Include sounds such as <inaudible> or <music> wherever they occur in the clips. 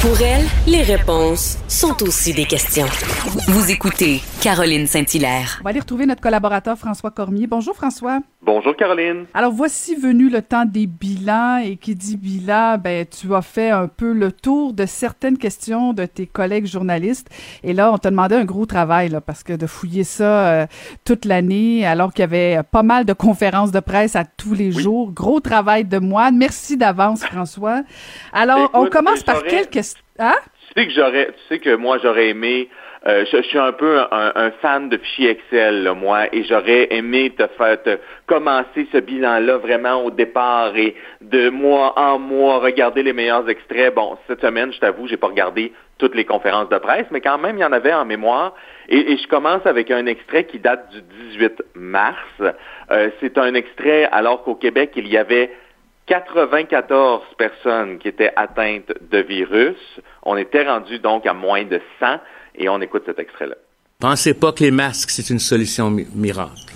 Pour elle, les réponses sont aussi des questions. Vous écoutez Caroline Saint-Hilaire. On va aller retrouver notre collaborateur François Cormier. Bonjour François. Bonjour Caroline. Alors voici venu le temps des bilans et qui dit bilan, ben tu as fait un peu le tour de certaines questions de tes collègues journalistes et là on t'a demandé un gros travail là, parce que de fouiller ça euh, toute l'année alors qu'il y avait pas mal de conférences de presse à tous les jours, gros travail de moine. Merci d'avance François. Alors on commence par quelle question? Hein? Tu sais que j'aurais, tu sais que moi j'aurais aimé. Euh, je, suis un peu un, fan de fichiers Excel, moi, et j'aurais aimé te faire te commencer ce bilan-là vraiment au départ et de mois en mois regarder les meilleurs extraits. Bon, cette semaine, je t'avoue, j'ai pas regardé toutes les conférences de presse, mais quand même, il y en avait en mémoire. Et, je commence avec un extrait qui date du 18 mars. Euh, c'est un extrait alors qu'au Québec, il y avait 94 personnes qui étaient atteintes de virus. On était rendu donc à moins de 100 et on écoute cet extrait-là. Pensez pas que les masques, c'est une solution miracle.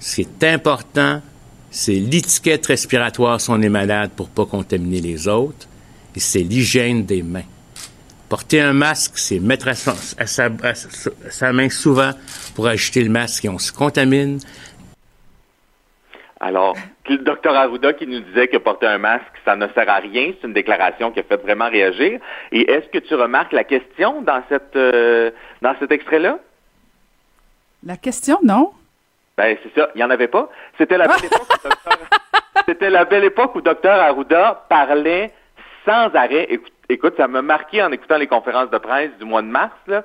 Ce qui est important, c'est l'étiquette respiratoire si on est malade pour pas contaminer les autres et c'est l'hygiène des mains. Porter un masque, c'est mettre à, sa, sa, main souvent pour ajouter le masque et on se contamine. Alors, le docteur Arruda qui nous disait que porter un masque, ça ne sert à rien, c'est une déclaration qui a fait vraiment réagir. Et est-ce que tu remarques la question dans cette euh, dans cet extrait-là? La question, non? Ben c'est ça, il n'y en avait pas. C'était la belle <laughs> époque où docteur, c'était la belle époque où docteur Arruda parlait sans arrêt. Écoute, écoute, ça m'a marqué en écoutant les conférences de presse du mois de mars. Là.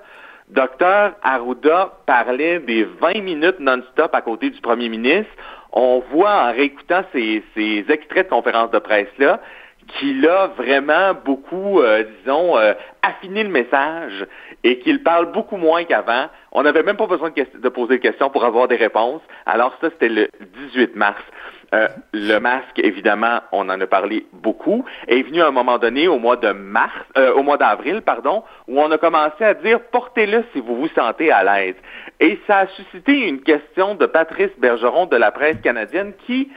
Docteur Arruda parlait des 20 minutes non-stop à côté du premier ministre on voit en réécoutant ces, extraits de conférences de presse-là qu'il a vraiment beaucoup, euh, disons, euh, affiné le message et qu'il parle beaucoup moins qu'avant. On n'avait même pas besoin de, de, poser de questions pour avoir des réponses. Alors ça, c'était le 18 mars. Euh, le masque, évidemment, on en a parlé beaucoup, est venu à un moment donné au mois de mars, euh, au mois d'avril, pardon, où on a commencé à dire portez-le si vous vous sentez à l'aise. Et ça a suscité une question de Patrice Bergeron de la presse canadienne qui,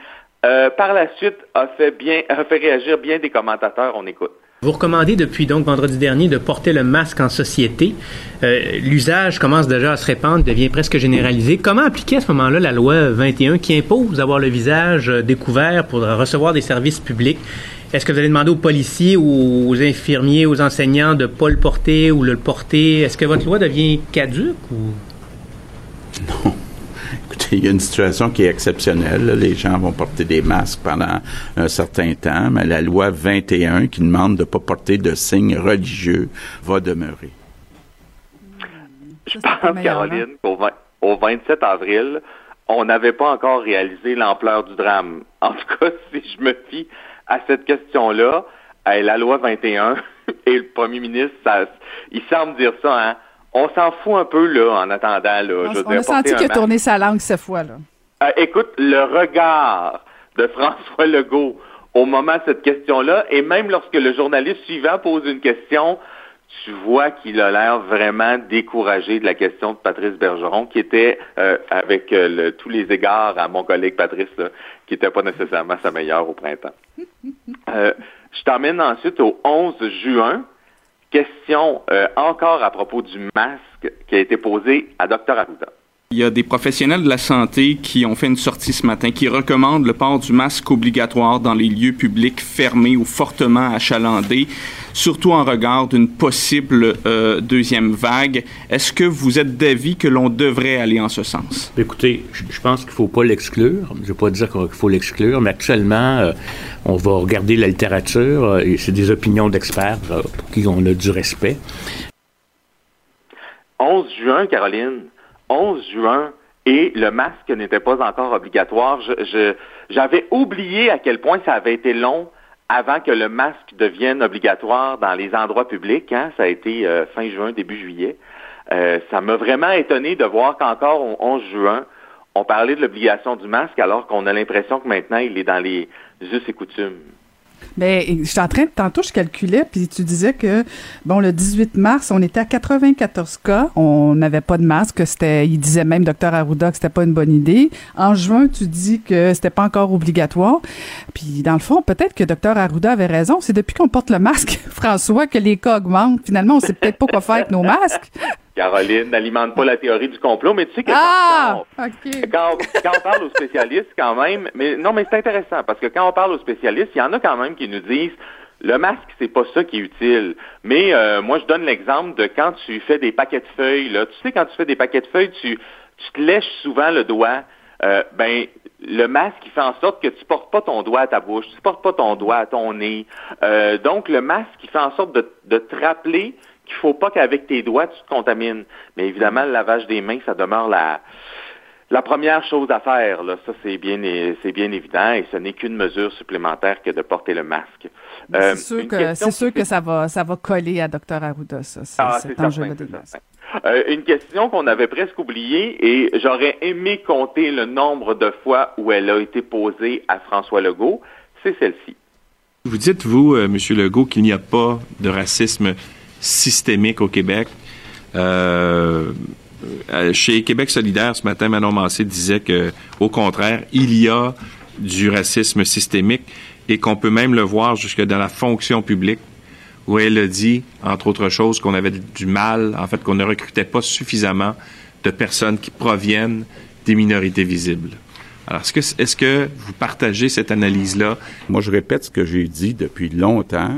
euh, par la suite, a fait bien, a fait réagir bien des commentateurs. On écoute. Vous recommandez depuis donc vendredi dernier de porter le masque en société. Euh, l'usage commence déjà à se répandre, devient presque généralisé. Comment appliquer à ce moment-là la loi 21 qui impose d'avoir le visage euh, découvert pour recevoir des services publics? Est-ce que vous allez demander aux policiers aux infirmiers, aux enseignants de ne pas le porter ou le porter? Est-ce que votre loi devient caduque ou... Non <laughs> il y a une situation qui est exceptionnelle. Les gens vont porter des masques pendant un certain temps, mais la loi 21 qui demande de ne pas porter de signes religieux va demeurer. Je pense, Caroline, qu'au au 27 avril, on n'avait pas encore réalisé l'ampleur du drame. <laughs> En tout cas, si je me fie à cette question-là, la loi 21 <laughs> et le premier ministre, il semble dire ça, hein, on s'en fout un peu, là, en attendant, là. On, je on a senti qu'il a tourné sa langue cette fois, là. Euh, écoute, le regard de François Legault au moment de cette question-là, et même lorsque le journaliste suivant pose une question, tu vois qu'il a l'air vraiment découragé de la question de Patrice Bergeron, qui était, euh, avec euh, tous les égards à mon collègue Patrice, qui n'était pas nécessairement sa meilleure au printemps. je t'emmène ensuite au 11 juin, question euh, encore à propos du masque qui a été posé à Dr. Arruda. Il y a des professionnels de la santé qui ont fait une sortie ce matin qui recommandent le port du masque obligatoire dans les lieux publics fermés ou fortement achalandés, surtout en regard d'une possible euh, deuxième vague. Est-ce que vous êtes d'avis que l'on devrait aller en ce sens? Écoutez, je pense qu'il ne faut pas l'exclure. Je ne vais pas dire qu'il faut l'exclure, mais actuellement, euh, on va regarder la littérature euh, et c'est des opinions d'experts pour qui on a du respect. 11 juin, Caroline. 11 juin et le masque n'était pas encore obligatoire. j'avais oublié à quel point ça avait été long avant que le masque devienne obligatoire dans les endroits publics. Hein. Ça a été euh, fin juin, début juillet. Euh, ça m'a vraiment étonné de voir qu'encore au 11 juin, on parlait de l'obligation du masque alors qu'on a l'impression que maintenant il est dans les us et coutumes. Ben, je suis en train de, tantôt, je calculais, puis tu disais que, bon, le 18 mars, on était à 94 cas, on n'avait pas de masque, c'était, il disait même, docteur Arruda, que c'était pas une bonne idée. En juin, tu dis que c'était pas encore obligatoire. Puis, dans le fond, peut-être que docteur Arruda avait raison. C'est depuis qu'on porte le masque, <laughs> François, que les cas augmentent. Finalement, on sait peut-être pas quoi faire avec nos masques. Caroline n'alimente pas la théorie du complot, mais tu sais que ah, <laughs> quand, quand, quand, on parle aux spécialistes, quand même, mais non, mais c'est intéressant parce que quand on parle aux spécialistes, il y en a quand même qui nous disent le masque, c'est pas ça qui est utile. Mais euh, moi, je donne l'exemple de quand tu fais des paquets de feuilles. Là, tu sais, quand tu fais des paquets de feuilles, tu, tu te lèches souvent le doigt. Euh, ben, le masque, il fait en sorte que tu portes pas ton doigt à ta bouche, tu portes pas ton doigt à ton nez. Euh, donc, le masque, il fait en sorte de, de te rappeler qu'il faut pas qu'avec tes doigts, tu te contamines. Mais évidemment, le lavage des mains, ça demeure la, la première chose à faire. Là. Ça, c'est bien, c'est bien évident et ce n'est qu'une mesure supplémentaire que de porter le masque. Euh, c'est sûr, que, c'est sûr que ça va, ça va coller à Dr. Arruda, ça, ah, cet enjeu-là euh, une question qu'on avait presque oubliée et j'aurais aimé compter le nombre de fois où elle a été posée à François Legault, c'est celle-ci. Vous dites, vous, euh, M. Legault, qu'il n'y a pas de racisme systémique au Québec. Euh, euh, chez Québec solidaire, ce matin, Manon Massé disait que, au contraire, il y a du racisme systémique et qu'on peut même le voir jusque dans la fonction publique, où elle a dit, entre autres choses, qu'on avait du mal, en fait, qu'on ne recrutait pas suffisamment de personnes qui proviennent des minorités visibles. Alors, est-ce que, est-ce que vous partagez cette analyse-là? Moi, je répète ce que j'ai dit depuis longtemps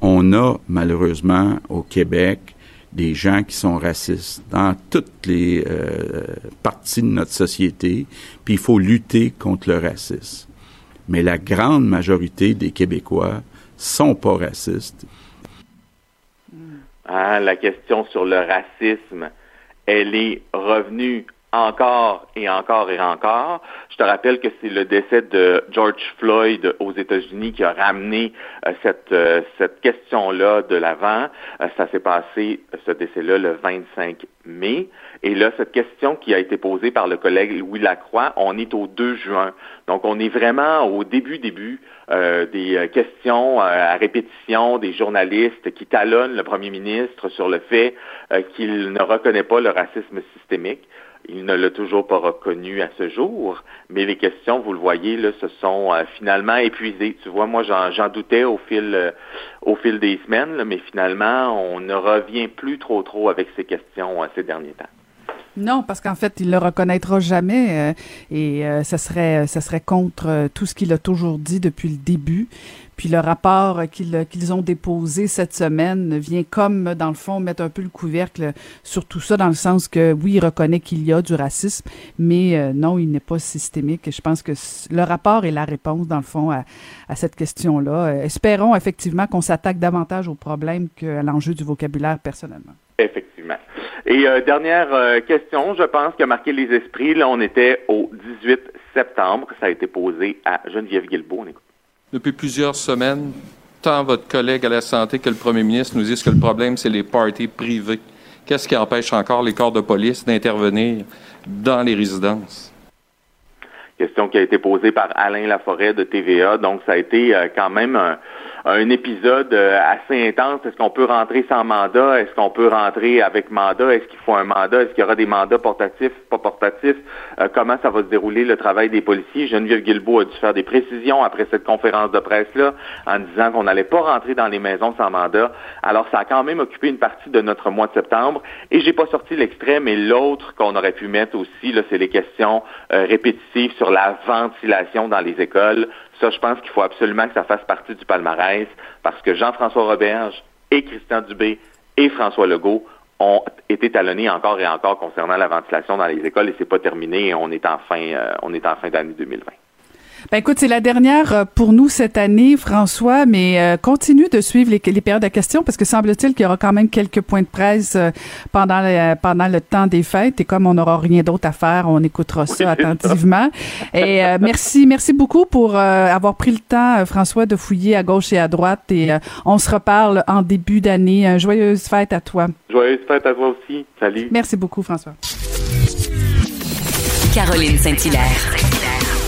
on a malheureusement au Québec des gens qui sont racistes dans toutes les euh, parties de notre société, puis il faut lutter contre le racisme. Mais la grande majorité des Québécois sont pas racistes. Ah, la question sur le racisme, elle est revenue encore et encore et encore. Je te rappelle que c'est le décès de George Floyd aux États-Unis qui a ramené euh, cette, euh, cette question-là de l'avant. Euh, ça s'est passé, ce décès-là, le 25 mai. Et là, cette question qui a été posée par le collègue Louis Lacroix, on est au 2 juin. Donc, on est vraiment au début, début des questions à répétition des journalistes qui talonnent le premier ministre sur le fait qu'il ne reconnaît pas le racisme systémique. Il ne l'a toujours pas reconnu à ce jour, mais les questions, vous le voyez, là, se sont euh, finalement épuisées. Tu vois, moi, j'en doutais au fil, euh, au fil des semaines, mais finalement, on ne revient plus trop trop avec ces questions euh, ces derniers temps. Non, parce qu'en fait, il le reconnaîtra jamais et ça serait ça serait contre tout ce qu'il a toujours dit depuis le début. Puis le rapport qu'ils ont déposé cette semaine vient comme, dans le fond, mettre un peu le couvercle sur tout ça, dans le sens que, oui, il reconnaît qu'il y a du racisme, mais euh, non, il n'est pas systémique. Je pense que le rapport est la réponse, dans le fond, à, cette question-là. Euh, espérons effectivement qu'on s'attaque davantage au problème qu'à l'enjeu du vocabulaire personnellement. Effectivement. Et euh, dernière question, je pense, qui a marqué les esprits. Là, on était au 18 septembre. Ça a été posé à Geneviève Guilbeault. On écoute. Depuis plusieurs semaines, tant votre collègue à la santé que le premier ministre nous disent que le problème, c'est les parties privées. Qu'est-ce qui empêche encore les corps de police d'intervenir dans les résidences? Question qui a été posée par Alain Laforêt de TVA. Donc, ça a été euh, quand même un, un épisode euh, assez intense. Est-ce qu'on peut rentrer sans mandat? Est-ce qu'on peut rentrer avec mandat? Est-ce qu'il faut un mandat? Est-ce qu'il y aura des mandats portatifs, pas portatifs? Euh, comment ça va se dérouler le travail des policiers? Geneviève Guilbeault a dû faire des précisions après cette conférence de presse-là en disant qu'on n'allait pas rentrer dans les maisons sans mandat. Alors, ça a quand même occupé une partie de notre mois de septembre. Et j'ai pas sorti l'extrait, mais l'autre qu'on aurait pu mettre aussi, là, c'est les questions euh, répétitives sur la ventilation dans les écoles. Ça, je pense qu'il faut absolument que ça fasse partie du palmarès parce que Jean-François Roberge et Christian Dubé et François Legault ont été talonnés encore et encore concernant la ventilation dans les écoles et c'est pas terminé. On est en fin, euh, on est en fin d'année 2020. Ben écoute, c'est la dernière euh, pour nous cette année, François, mais euh, continue de suivre les, les, périodes de questions parce que semble-t-il qu'il y aura quand même quelques points de presse euh, pendant le, pendant le temps des fêtes et comme on n'aura rien d'autre à faire, on écoutera ça attentivement. Et <laughs> merci, merci beaucoup pour avoir pris le temps, François, de fouiller à gauche et à droite et on se reparle en début d'année. Joyeuse fête à toi. Joyeuse fête à toi aussi. Salut. Merci beaucoup, François. Caroline Saint-Hilaire.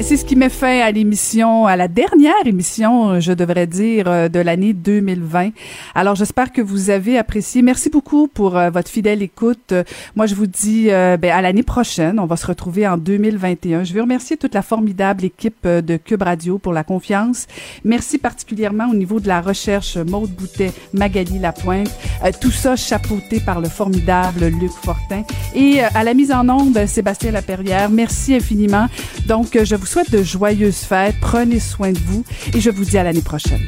C'est ce qui met fin à l'émission, à la dernière émission, je devrais dire, euh, de l'année 2020. Alors, j'espère que vous avez apprécié. Merci beaucoup pour euh, votre fidèle écoute. Euh, moi, je vous dis ben, à l'année prochaine. On va se retrouver en 2021. Je veux remercier toute la formidable équipe de Cube Radio pour la confiance. Merci particulièrement au niveau de la recherche, Maude Boutet, Magali Lapointe. tout ça chapeauté par le formidable Luc Fortin. Et à la mise en onde, Sébastien Laperrière. Merci infiniment. Donc, je vous souhaite de joyeuses fêtes. Prenez soin de vous et je vous dis à l'année prochaine.